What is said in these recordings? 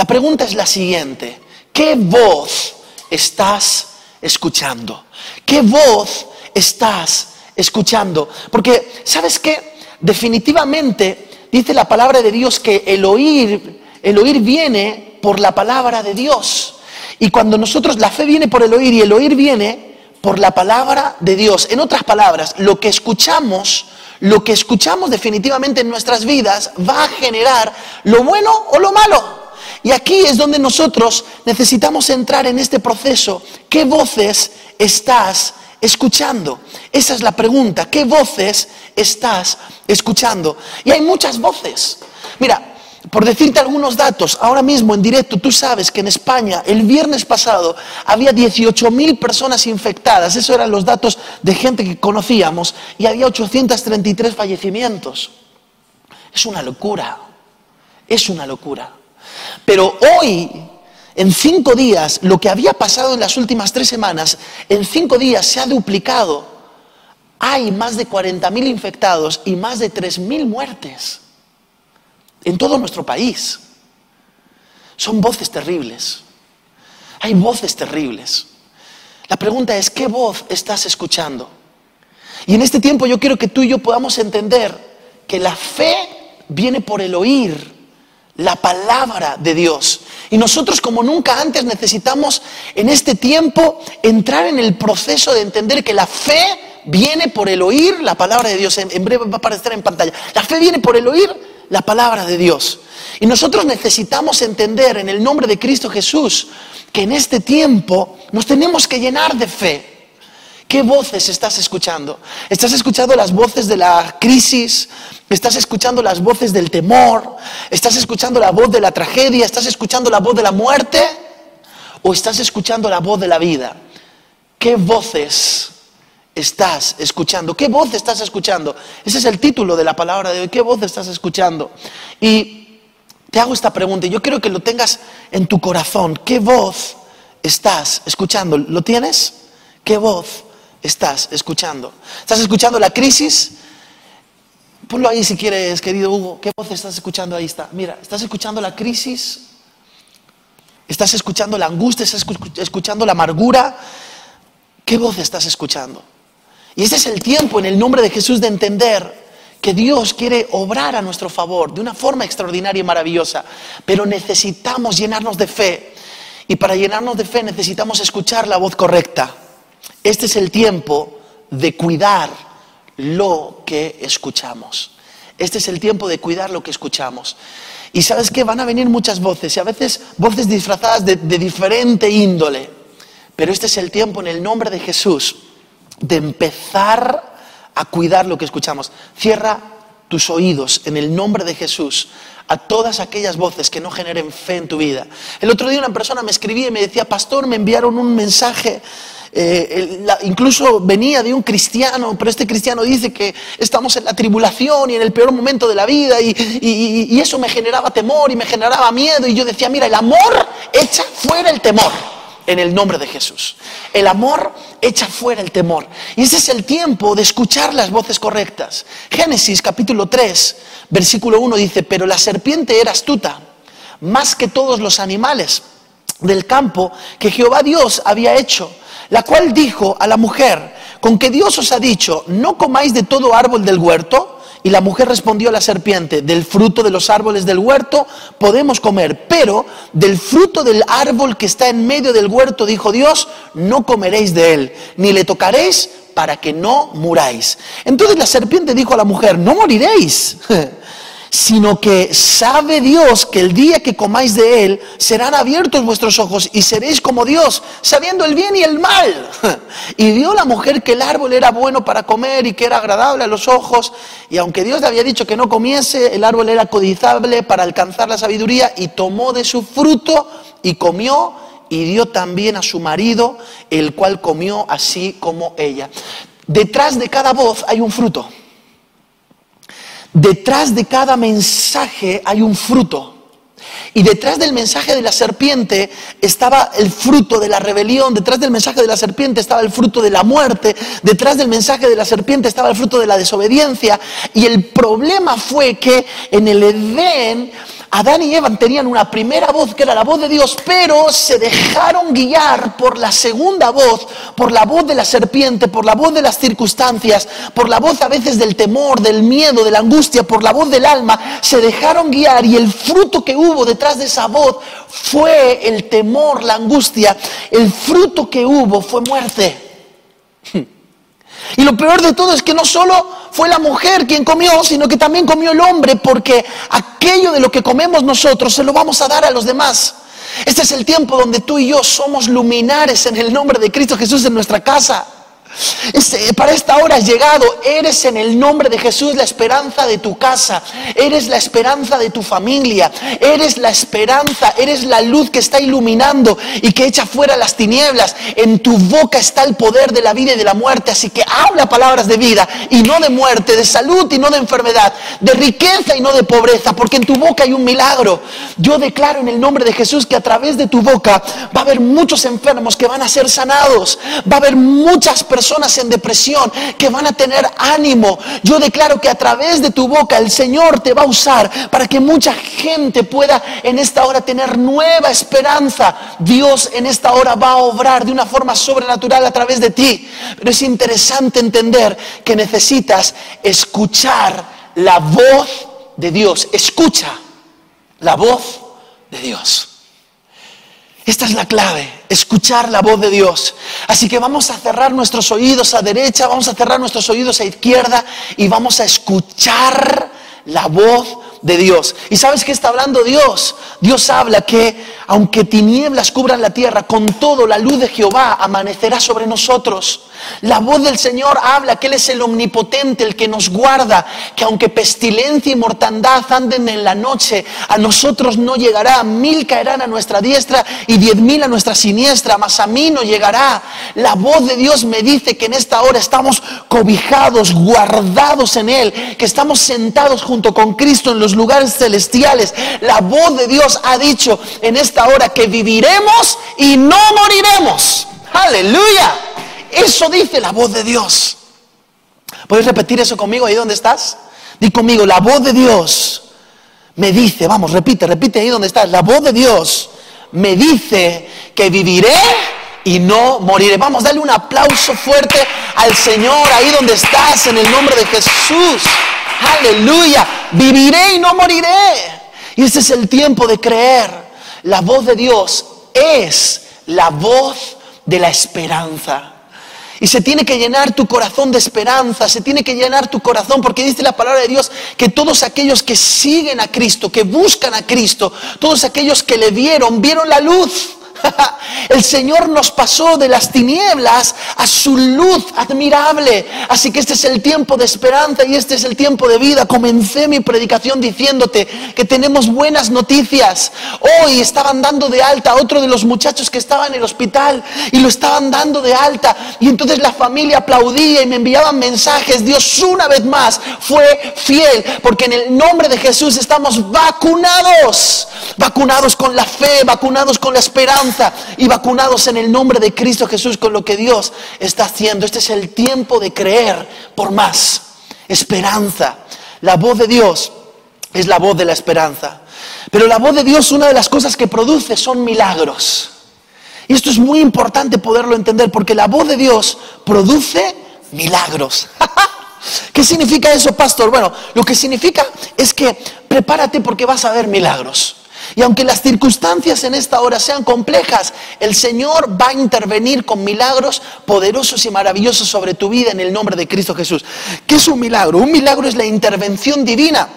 La pregunta es la siguiente. ¿Qué voz estás escuchando? ¿Qué voz estás escuchando? Porque, ¿sabes qué? Definitivamente dice la palabra de Dios que el oír, el oír viene por la palabra de Dios. Y cuando nosotros, la fe viene por el oír y el oír viene por la palabra de Dios. En otras palabras, lo que escuchamos, lo que escuchamos definitivamente en nuestras vidas va a generar lo bueno o lo malo. Y aquí es donde nosotros necesitamos entrar en este proceso. ¿Qué voces estás escuchando? Esa es la pregunta. ¿Qué voces estás escuchando? Y hay muchas voces. Mira, por decirte algunos datos, ahora mismo en directo, tú sabes que en España el viernes pasado había 18.000 personas infectadas, esos eran los datos de gente que conocíamos, y había 833 fallecimientos. Es una locura, es una locura. Pero hoy, en cinco días, lo que había pasado en las últimas tres semanas, en cinco días se ha duplicado. Hay más de 40.000 infectados y más de 3.000 muertes en todo nuestro país. Son voces terribles. Hay voces terribles. La pregunta es, ¿qué voz estás escuchando? Y en este tiempo yo quiero que tú y yo podamos entender que la fe viene por el oír la palabra de Dios. Y nosotros como nunca antes necesitamos en este tiempo entrar en el proceso de entender que la fe viene por el oír la palabra de Dios. En, breve va a aparecer en pantalla. La fe viene por el oír la palabra de Dios. Y nosotros necesitamos entender en el nombre de Cristo Jesús que en este tiempo nos tenemos que llenar de fe. ¿Qué voces estás escuchando? ¿Estás escuchando las voces de la crisis? ¿Estás escuchando las voces del temor? ¿Estás escuchando la voz de la tragedia? ¿Estás escuchando la voz de la muerte? ¿O estás escuchando la voz de la vida? ¿Qué voces estás escuchando? ¿Qué voz estás escuchando? Ese es el título de la palabra de hoy. ¿Qué voz estás escuchando? Y te hago esta pregunta yo quiero que lo tengas en tu corazón. ¿Qué voz estás escuchando? ¿Lo tienes? ¿Qué voz estás escuchando? ¿Estás escuchando la crisis? Ponlo ahí si quieres, querido Hugo. ¿Qué voz estás escuchando? Ahí está. Mira, ¿estás escuchando la crisis? ¿Estás escuchando la angustia? ¿Estás escuchando la amargura? ¿Qué voz estás escuchando? Y este es el tiempo en el nombre de Jesús de entender que Dios quiere obrar a nuestro favor de una forma extraordinaria y maravillosa, pero necesitamos llenarnos de fe. Y para llenarnos de fe necesitamos escuchar la voz correcta. Este es el tiempo de cuidar lo que escuchamos. Este es el tiempo de cuidar lo que escuchamos. Y sabes que van a venir muchas voces, y a veces voces disfrazadas de, de, diferente índole. Pero este es el tiempo en el nombre de Jesús de empezar a cuidar lo que escuchamos. Cierra tus oídos en el nombre de Jesús a todas aquellas voces que no generen fe en tu vida. El otro día una persona me escribía y me decía, pastor, me enviaron un mensaje eh, incluso venía de un cristiano, pero este cristiano dice que estamos en la tribulación y en el peor momento de la vida y, y eso me generaba temor y me generaba miedo y yo decía, mira, el amor echa fuera el temor en el nombre de Jesús. El amor echa fuera el temor. Y ese es el tiempo de escuchar las voces correctas. Génesis capítulo 3, versículo 1 dice, pero la serpiente era astuta, más que todos los animales del campo que Jehová Dios había hecho la cual dijo a la mujer, con que Dios os ha dicho, no comáis de todo árbol del huerto. Y la mujer respondió a la serpiente, del fruto de los árboles del huerto podemos comer, pero del fruto del árbol que está en medio del huerto, dijo Dios, no comeréis de él, ni le tocaréis para que no muráis. Entonces la serpiente dijo a la mujer, no moriréis. sino que sabe Dios que el día que comáis de él serán abiertos vuestros ojos y seréis como Dios, sabiendo el bien y el mal. Y vio la mujer que el árbol era bueno para comer y que era agradable a los ojos, y aunque Dios le había dicho que no comiese, el árbol era codizable para alcanzar la sabiduría, y tomó de su fruto y comió y dio también a su marido, el cual comió así como ella. Detrás de cada voz hay un fruto. Detrás de cada mensaje hay un fruto. Y detrás del mensaje de la serpiente estaba el fruto de la rebelión, detrás del mensaje de la serpiente estaba el fruto de la muerte, detrás del mensaje de la serpiente estaba el fruto de la desobediencia. Y el problema fue que en el Edén Adán y Eva tenían una primera voz que era la voz de Dios, pero se dejaron guiar por la segunda voz, por la voz de la serpiente, por la voz de las circunstancias, por la voz a veces del temor, del miedo, de la angustia, por la voz del alma. Se dejaron guiar y el fruto que hubo detrás de esa voz fue el temor, la angustia. El fruto que hubo fue muerte. Y lo peor de todo es que no solo fue la mujer quien comió, sino que también comió el hombre, porque aquello de lo que comemos nosotros se lo vamos a dar a los demás. Este es el tiempo donde tú y yo somos luminares en el nombre de Cristo Jesús en nuestra casa. Este, para esta hora has llegado, eres en el nombre de Jesús la esperanza de tu casa, eres la esperanza de tu familia, eres la esperanza, eres la luz que está iluminando y que echa fuera las tinieblas. En tu boca está el poder de la vida y de la muerte, así que habla palabras de vida y no de muerte, de salud y no de enfermedad, de riqueza y no de pobreza, porque en tu boca hay un milagro. Yo declaro en el nombre de Jesús que a través de tu boca va a haber muchos enfermos que van a ser sanados, va a haber muchas personas personas en depresión que van a tener ánimo. Yo declaro que a través de tu boca el Señor te va a usar para que mucha gente pueda en esta hora tener nueva esperanza. Dios en esta hora va a obrar de una forma sobrenatural a través de ti. Pero es interesante entender que necesitas escuchar la voz de Dios. Escucha la voz de Dios. Esta es la clave, escuchar la voz de Dios. Así que vamos a cerrar nuestros oídos a derecha, vamos a cerrar nuestros oídos a izquierda y vamos a escuchar la voz de Dios. ¿Y sabes qué está hablando Dios? Dios habla que aunque tinieblas cubran la tierra, con todo la luz de Jehová amanecerá sobre nosotros. La voz del Señor habla que Él es el omnipotente, el que nos guarda, que aunque pestilencia y mortandad anden en la noche, a nosotros no llegará, mil caerán a nuestra diestra y diez mil a nuestra siniestra, mas a mí no llegará. La voz de Dios me dice que en esta hora estamos cobijados, guardados en Él, que estamos sentados junto con Cristo en los lugares celestiales. La voz de Dios ha dicho en esta hora que viviremos y no moriremos. Aleluya. Eso dice la voz de Dios. ¿Puedes repetir eso conmigo ahí donde estás? Di conmigo, la voz de Dios me dice, vamos, repite, repite ahí donde estás. La voz de Dios me dice que viviré y no moriré. Vamos, dale un aplauso fuerte al Señor ahí donde estás en el nombre de Jesús. Aleluya. Viviré y no moriré. Y este es el tiempo de creer. La voz de Dios es la voz de la esperanza. Y se tiene que llenar tu corazón de esperanza, se tiene que llenar tu corazón, porque dice la palabra de Dios que todos aquellos que siguen a Cristo, que buscan a Cristo, todos aquellos que le vieron, vieron la luz. El Señor nos pasó de las tinieblas a su luz admirable. Así que este es el tiempo de esperanza y este es el tiempo de vida. Comencé mi predicación diciéndote que tenemos buenas noticias. Hoy estaban dando de alta a otro de los muchachos que estaba en el hospital y lo estaban dando de alta. Y entonces la familia aplaudía y me enviaban mensajes. Dios una vez más fue fiel porque en el nombre de Jesús estamos vacunados. Vacunados con la fe, vacunados con la esperanza y vacunados en el nombre de Cristo Jesús con lo que Dios está haciendo. Este es el tiempo de creer por más. Esperanza. La voz de Dios es la voz de la esperanza. Pero la voz de Dios, una de las cosas que produce son milagros. Y esto es muy importante poderlo entender porque la voz de Dios produce milagros. ¿Qué significa eso, pastor? Bueno, lo que significa es que prepárate porque vas a ver milagros. Y aunque las circunstancias en esta hora sean complejas, el Señor va a intervenir con milagros poderosos y maravillosos sobre tu vida en el nombre de Cristo Jesús. ¿Qué es un milagro? Un milagro es la intervención divina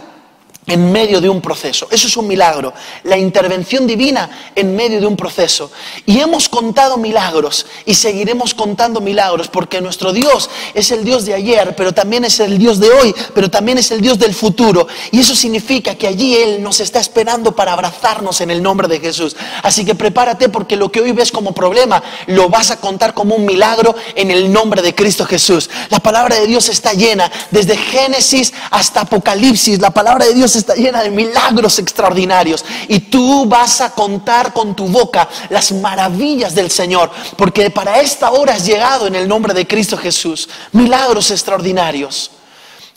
en medio de un proceso. Eso es un milagro, la intervención divina en medio de un proceso. Y hemos contado milagros y seguiremos contando milagros porque nuestro Dios es el Dios de ayer, pero también es el Dios de hoy, pero también es el Dios del futuro. Y eso significa que allí Él nos está esperando para abrazarnos en el nombre de Jesús. Así que prepárate porque lo que hoy ves como problema lo vas a contar como un milagro en el nombre de Cristo Jesús. La palabra de Dios está llena, desde Génesis hasta Apocalipsis, la palabra de Está llena de milagros extraordinarios y tú vas a contar con tu boca las maravillas del Señor, porque para esta hora has llegado en el nombre de Cristo Jesús. Milagros extraordinarios.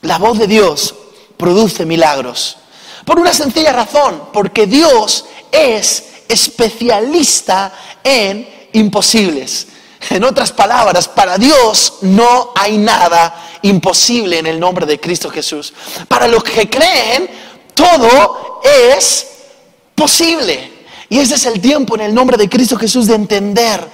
La voz de Dios produce milagros. Por una sencilla razón, porque Dios es especialista en imposibles. En otras palabras, para Dios no hay nada imposible en el nombre de Cristo Jesús. Para los que creen, todo es posible. Y ese es el tiempo en el nombre de Cristo Jesús de entender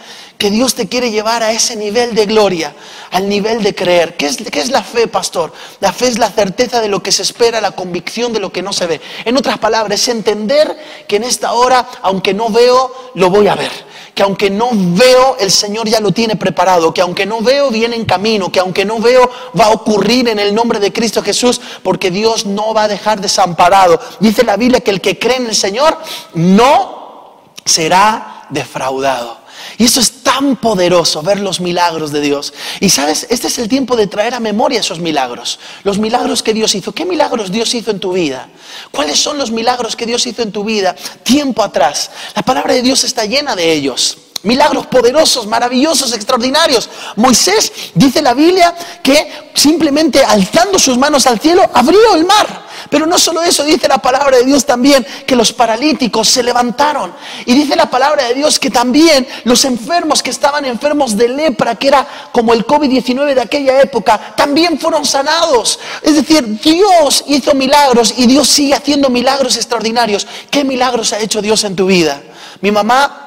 que Dios te quiere llevar a ese nivel de gloria, al nivel de creer. ¿Qué es, ¿Qué es, la fe, pastor? La fe es la certeza de lo que se espera, la convicción de lo que no se ve. En otras palabras, es entender que en esta hora, aunque no veo, lo voy a ver. Que aunque no veo, el Señor ya lo tiene preparado. Que aunque no veo, viene en camino. Que aunque no veo, va a ocurrir en el nombre de Cristo Jesús. Porque Dios no va a dejar desamparado. Dice la Biblia que el que cree en el Señor no será defraudado. Y eso es tan poderoso, ver los milagros de Dios. Y sabes, este es el tiempo de traer a memoria esos milagros. Los milagros que Dios hizo. ¿Qué milagros Dios hizo en tu vida? ¿Cuáles son los milagros que Dios hizo en tu vida tiempo atrás? La palabra de Dios está llena de ellos. Milagros poderosos, maravillosos, extraordinarios. Moisés dice la Biblia que simplemente alzando sus manos al cielo abrió el mar. Pero no solo eso, dice la palabra de Dios también que los paralíticos se levantaron. Y dice la palabra de Dios que también los enfermos que estaban enfermos de lepra, que era como el COVID-19 de aquella época, también fueron sanados. Es decir, Dios hizo milagros y Dios sigue haciendo milagros extraordinarios. ¿Qué milagros ha hecho Dios en tu vida? Mi mamá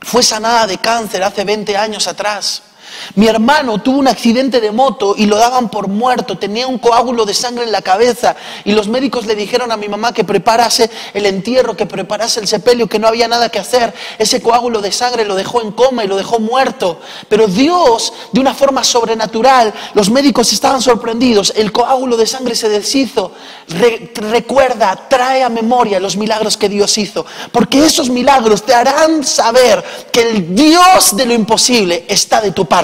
fue sanada de cáncer hace 20 años atrás. Mi hermano tuvo un accidente de moto y lo daban por muerto, tenía un coágulo de sangre en la cabeza y los médicos le dijeron a mi mamá que preparase el entierro, que preparase el sepelio, que no había nada que hacer. Ese coágulo de sangre lo dejó en coma y lo dejó muerto. Pero Dios, de una forma sobrenatural, los médicos estaban sorprendidos, el coágulo de sangre se deshizo. recuerda, trae a memoria los milagros que Dios hizo, porque esos milagros te harán saber que el Dios de lo imposible está de tu parte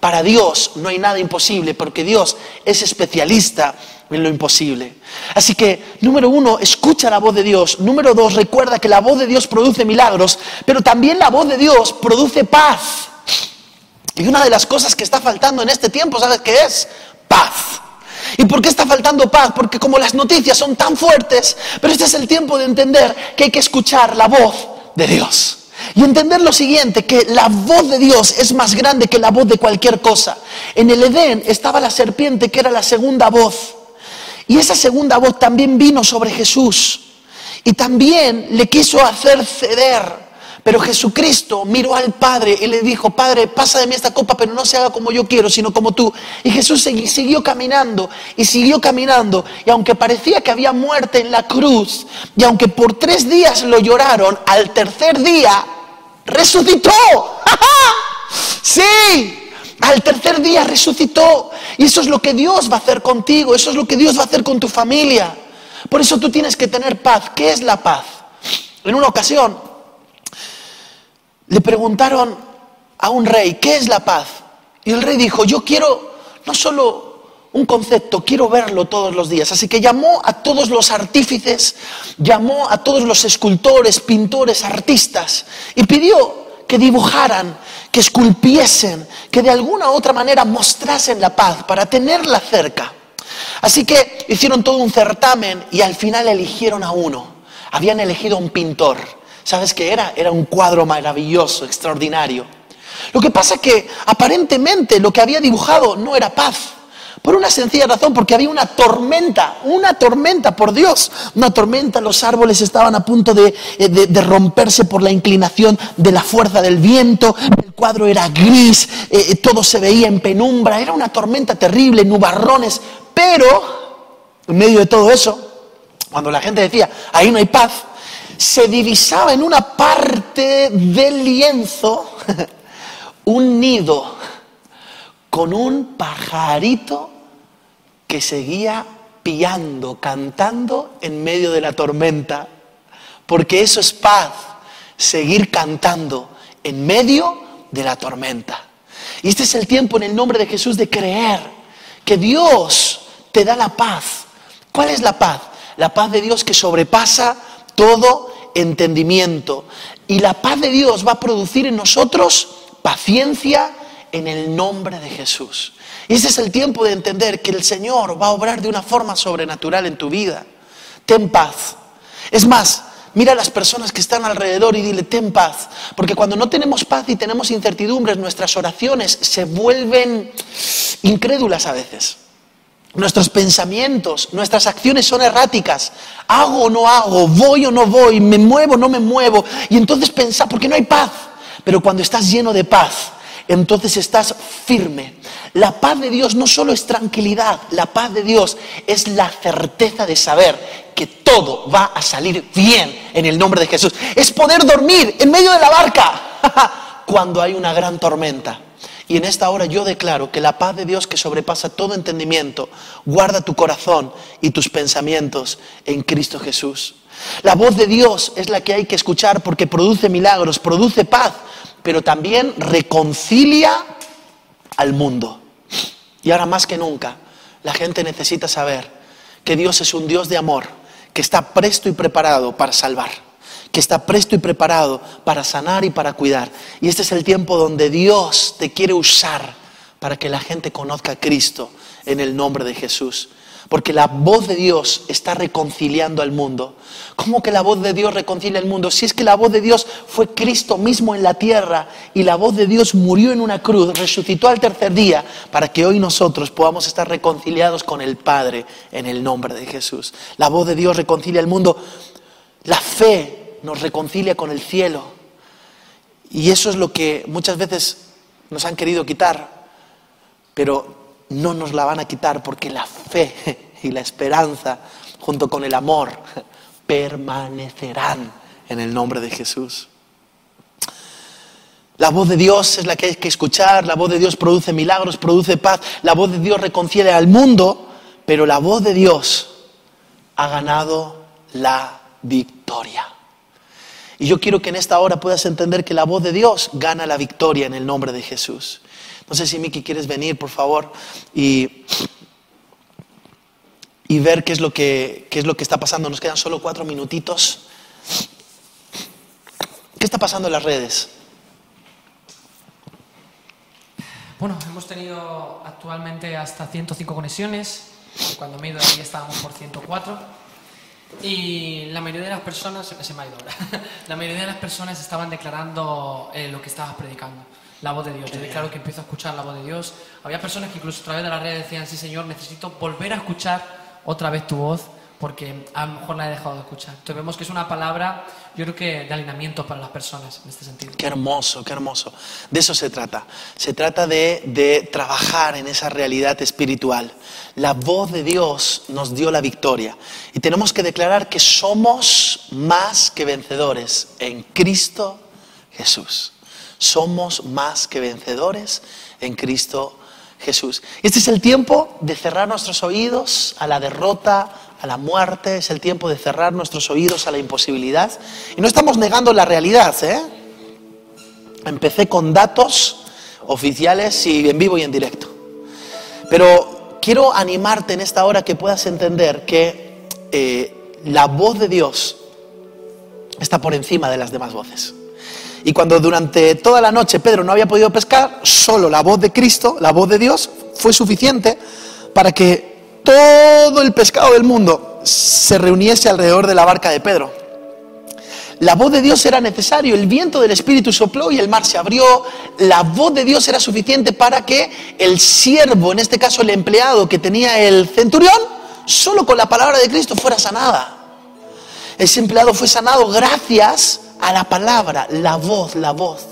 para Dios no hay nada imposible porque Dios es especialista en lo imposible. Así que, número uno, escucha la voz de Dios. Número dos, recuerda que la voz de Dios produce milagros, pero también la voz de Dios produce paz. Y una de las cosas que está faltando en este tiempo, ¿sabes qué es? Paz. ¿Y por qué está faltando paz? Porque como las noticias son tan fuertes, pero este es el tiempo de entender que hay que escuchar la voz de Dios. Y entender lo siguiente, que la voz de Dios es más grande que la voz de cualquier cosa. En el Edén estaba la serpiente que era la segunda voz. Y esa segunda voz también vino sobre Jesús. Y también le quiso hacer ceder. Pero Jesucristo miró al Padre y le dijo, Padre, pasa de mí esta copa, pero no se haga como yo quiero, sino como tú. Y Jesús siguió caminando y siguió caminando. Y aunque parecía que había muerte en la cruz, y aunque por tres días lo lloraron, al tercer día resucitó. sí, al tercer día resucitó. Y eso es lo que Dios va a hacer contigo, eso es lo que Dios va a hacer con tu familia. Por eso tú tienes que tener paz. ¿Qué es la paz? En una ocasión le preguntaron a un rey, ¿qué es la paz? Y el rey dijo, yo quiero no solo un concepto, quiero verlo todos los días. Así que llamó a todos los artífices, llamó a todos los escultores, pintores, artistas y pidió que dibujaran, que esculpiesen, que de alguna u otra manera mostrasen la paz para tenerla cerca. Así que hicieron todo un certamen y al final eligieron a uno. Habían elegido a un pintor. ¿Sabes qué era? Era un cuadro maravilloso, extraordinario. Lo que pasa es que aparentemente lo que había dibujado no era paz. Por una sencilla razón, porque había una tormenta, una tormenta, por Dios, una tormenta, los árboles estaban a punto de, eh, romperse por la inclinación de la fuerza del viento, el cuadro era gris, eh, eh, todo se veía en penumbra, era una tormenta terrible, nubarrones, pero en medio de todo eso, cuando la gente decía, ahí no hay paz, se divisaba en una parte del lienzo un nido con un pajarito que seguía piando, cantando en medio de la tormenta, porque eso es paz, seguir cantando en medio de la tormenta. Y este es el tiempo en el nombre de Jesús de creer que Dios te da la paz. ¿Cuál es la paz? La paz de Dios que sobrepasa todo entendimiento. Y la paz de Dios va a producir en nosotros paciencia en el nombre de Jesús. Y ese es el tiempo de entender que el Señor va a obrar de una forma sobrenatural en tu vida. Ten paz. Es más, mira a las personas que están alrededor y dile, ten paz. Porque cuando no tenemos paz y tenemos incertidumbres, nuestras oraciones se vuelven incrédulas a veces. Nuestros pensamientos, nuestras acciones son erráticas. Hago o no hago, voy o no voy, me muevo o no me muevo. Y entonces pensa, porque no hay paz. Pero cuando estás lleno de paz, entonces estás firme. La paz de Dios no solo es tranquilidad, la paz de Dios es la certeza de saber que todo va a salir bien en el nombre de Jesús. Es poder dormir en medio de la barca cuando hay una gran tormenta. Y en esta hora yo declaro que la paz de Dios que sobrepasa todo entendimiento, guarda tu corazón y tus pensamientos en Cristo Jesús. La voz de Dios es la que hay que escuchar porque produce milagros, produce paz, pero también reconcilia al mundo. Y ahora más que nunca, la gente necesita saber que Dios es un Dios de amor, que está presto y preparado para salvar, que está presto y preparado para sanar y para cuidar. Y este es el tiempo donde Dios te quiere usar para que la gente conozca a Cristo en el nombre de Jesús. Porque la voz de Dios está reconciliando al mundo. ¿Cómo que la voz de Dios reconcilia al mundo? Si es que la voz de Dios fue Cristo mismo en la tierra y la voz de Dios murió en una cruz, resucitó al tercer día para que hoy nosotros podamos estar reconciliados con el Padre en el nombre de Jesús. La voz de Dios reconcilia al mundo. La fe nos reconcilia con el cielo. Y eso es lo que muchas veces nos han querido quitar. Pero no nos la van a quitar porque la fe y la esperanza, junto con el amor, permanecerán en el nombre de Jesús. La voz de Dios es la que hay que escuchar, la voz de Dios produce milagros, produce paz, la voz de Dios reconcilia al mundo, pero la voz de Dios ha ganado la victoria. Y yo quiero que en esta hora puedas entender que la voz de Dios gana la victoria en el nombre de Jesús. No sé si Miki quieres venir, por favor, y, y ver qué es, lo que, qué es lo que está pasando. Nos quedan solo cuatro minutitos. ¿Qué está pasando en las redes? Bueno, hemos tenido actualmente hasta 105 conexiones. Cuando me he ido ahí estábamos por 104. Y la mayoría de las personas, se me ha ido ahora, la mayoría de las personas estaban declarando eh, lo que estabas predicando la voz de Dios. Yo declaro que empiezo a escuchar la voz de Dios. Había personas que incluso a través de las redes decían, sí Señor, necesito volver a escuchar otra vez tu voz porque a lo mejor la he dejado de escuchar. Entonces vemos que es una palabra, yo creo que de alineamiento para las personas en este sentido. Qué hermoso, qué hermoso. De eso se trata. Se trata de, de trabajar en esa realidad espiritual. La voz de Dios nos dio la victoria y tenemos que declarar que somos más que vencedores en Cristo Jesús. Somos más que vencedores en Cristo Jesús. Este es el tiempo de cerrar nuestros oídos a la derrota, a la muerte, es el tiempo de cerrar nuestros oídos a la imposibilidad. Y no estamos negando la realidad, ¿eh? Empecé con datos oficiales y en vivo y en directo. Pero quiero animarte en esta hora que puedas entender que eh, la voz de Dios está por encima de las demás voces. Y cuando durante toda la noche Pedro no había podido pescar, solo la voz de Cristo, la voz de Dios, fue suficiente para que todo el pescado del mundo se reuniese alrededor de la barca de Pedro. La voz de Dios era necesario, el viento del Espíritu sopló y el mar se abrió. La voz de Dios era suficiente para que el siervo, en este caso el empleado que tenía el centurión, solo con la palabra de Cristo fuera sanada. Ese empleado fue sanado gracias a la palabra, la voz, la voz.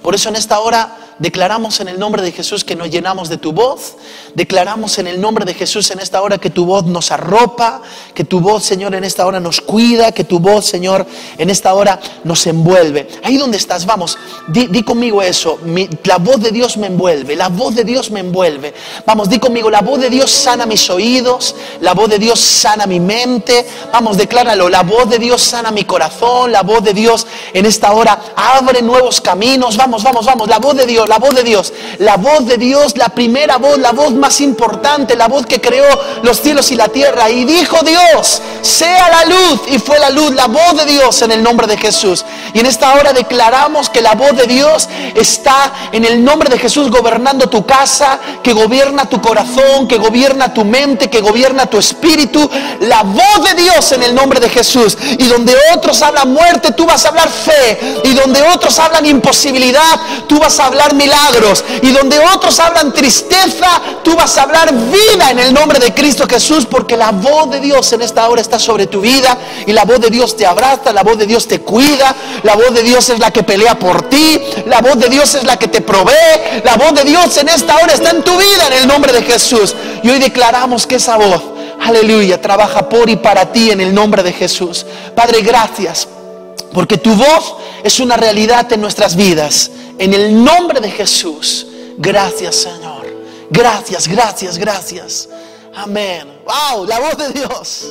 Por eso en esta hora declaramos en el nombre de Jesús que nos llenamos de tu voz, declaramos en el nombre de Jesús en esta hora que tu voz nos arropa, que tu voz, Señor, en esta hora nos cuida, que tu voz, Señor, en esta hora nos envuelve. Ahí donde estás, vamos, di, conmigo eso, la voz de Dios me envuelve, la voz de Dios me envuelve. Vamos, di conmigo, la voz de Dios sana mis oídos, la voz de Dios sana mi mente, vamos, decláralo, la voz de Dios sana mi corazón, la voz de Dios en esta hora abre nuevos caminos, vamos, vamos, vamos, la voz de Dios, la voz de Dios. La voz de Dios, la primera voz, la voz más importante, la voz que creó los cielos y la tierra. Y dijo Dios, sea la luz. Y fue la luz, la voz de Dios en el nombre de Jesús. Y en esta hora declaramos que la voz de Dios está en el nombre de Jesús gobernando tu casa, que gobierna tu corazón, que gobierna tu mente, que gobierna tu espíritu. La voz de Dios en el nombre de Jesús. Y donde otros hablan muerte, tú vas a hablar fe. Y donde otros hablan imposibilidad, tú vas a milagros. Y donde otros hablan tristeza, tú vas a hablar vida en el nombre de Cristo Jesús, porque la voz de Dios en esta hora está sobre tu vida y la voz de Dios te abraza, la voz de Dios te cuida, la voz de Dios es la que pelea por ti, la voz de Dios es la que te provee, la voz de Dios en esta hora está en tu vida en el nombre de Jesús. Y hoy declaramos que esa voz, aleluya, trabaja por y para ti en el nombre de Jesús. Padre, gracias, porque tu voz es una realidad en nuestras vidas. En el nombre de Jesús, gracias Señor. Gracias, gracias, gracias. Amén. Wow, la voz de Dios.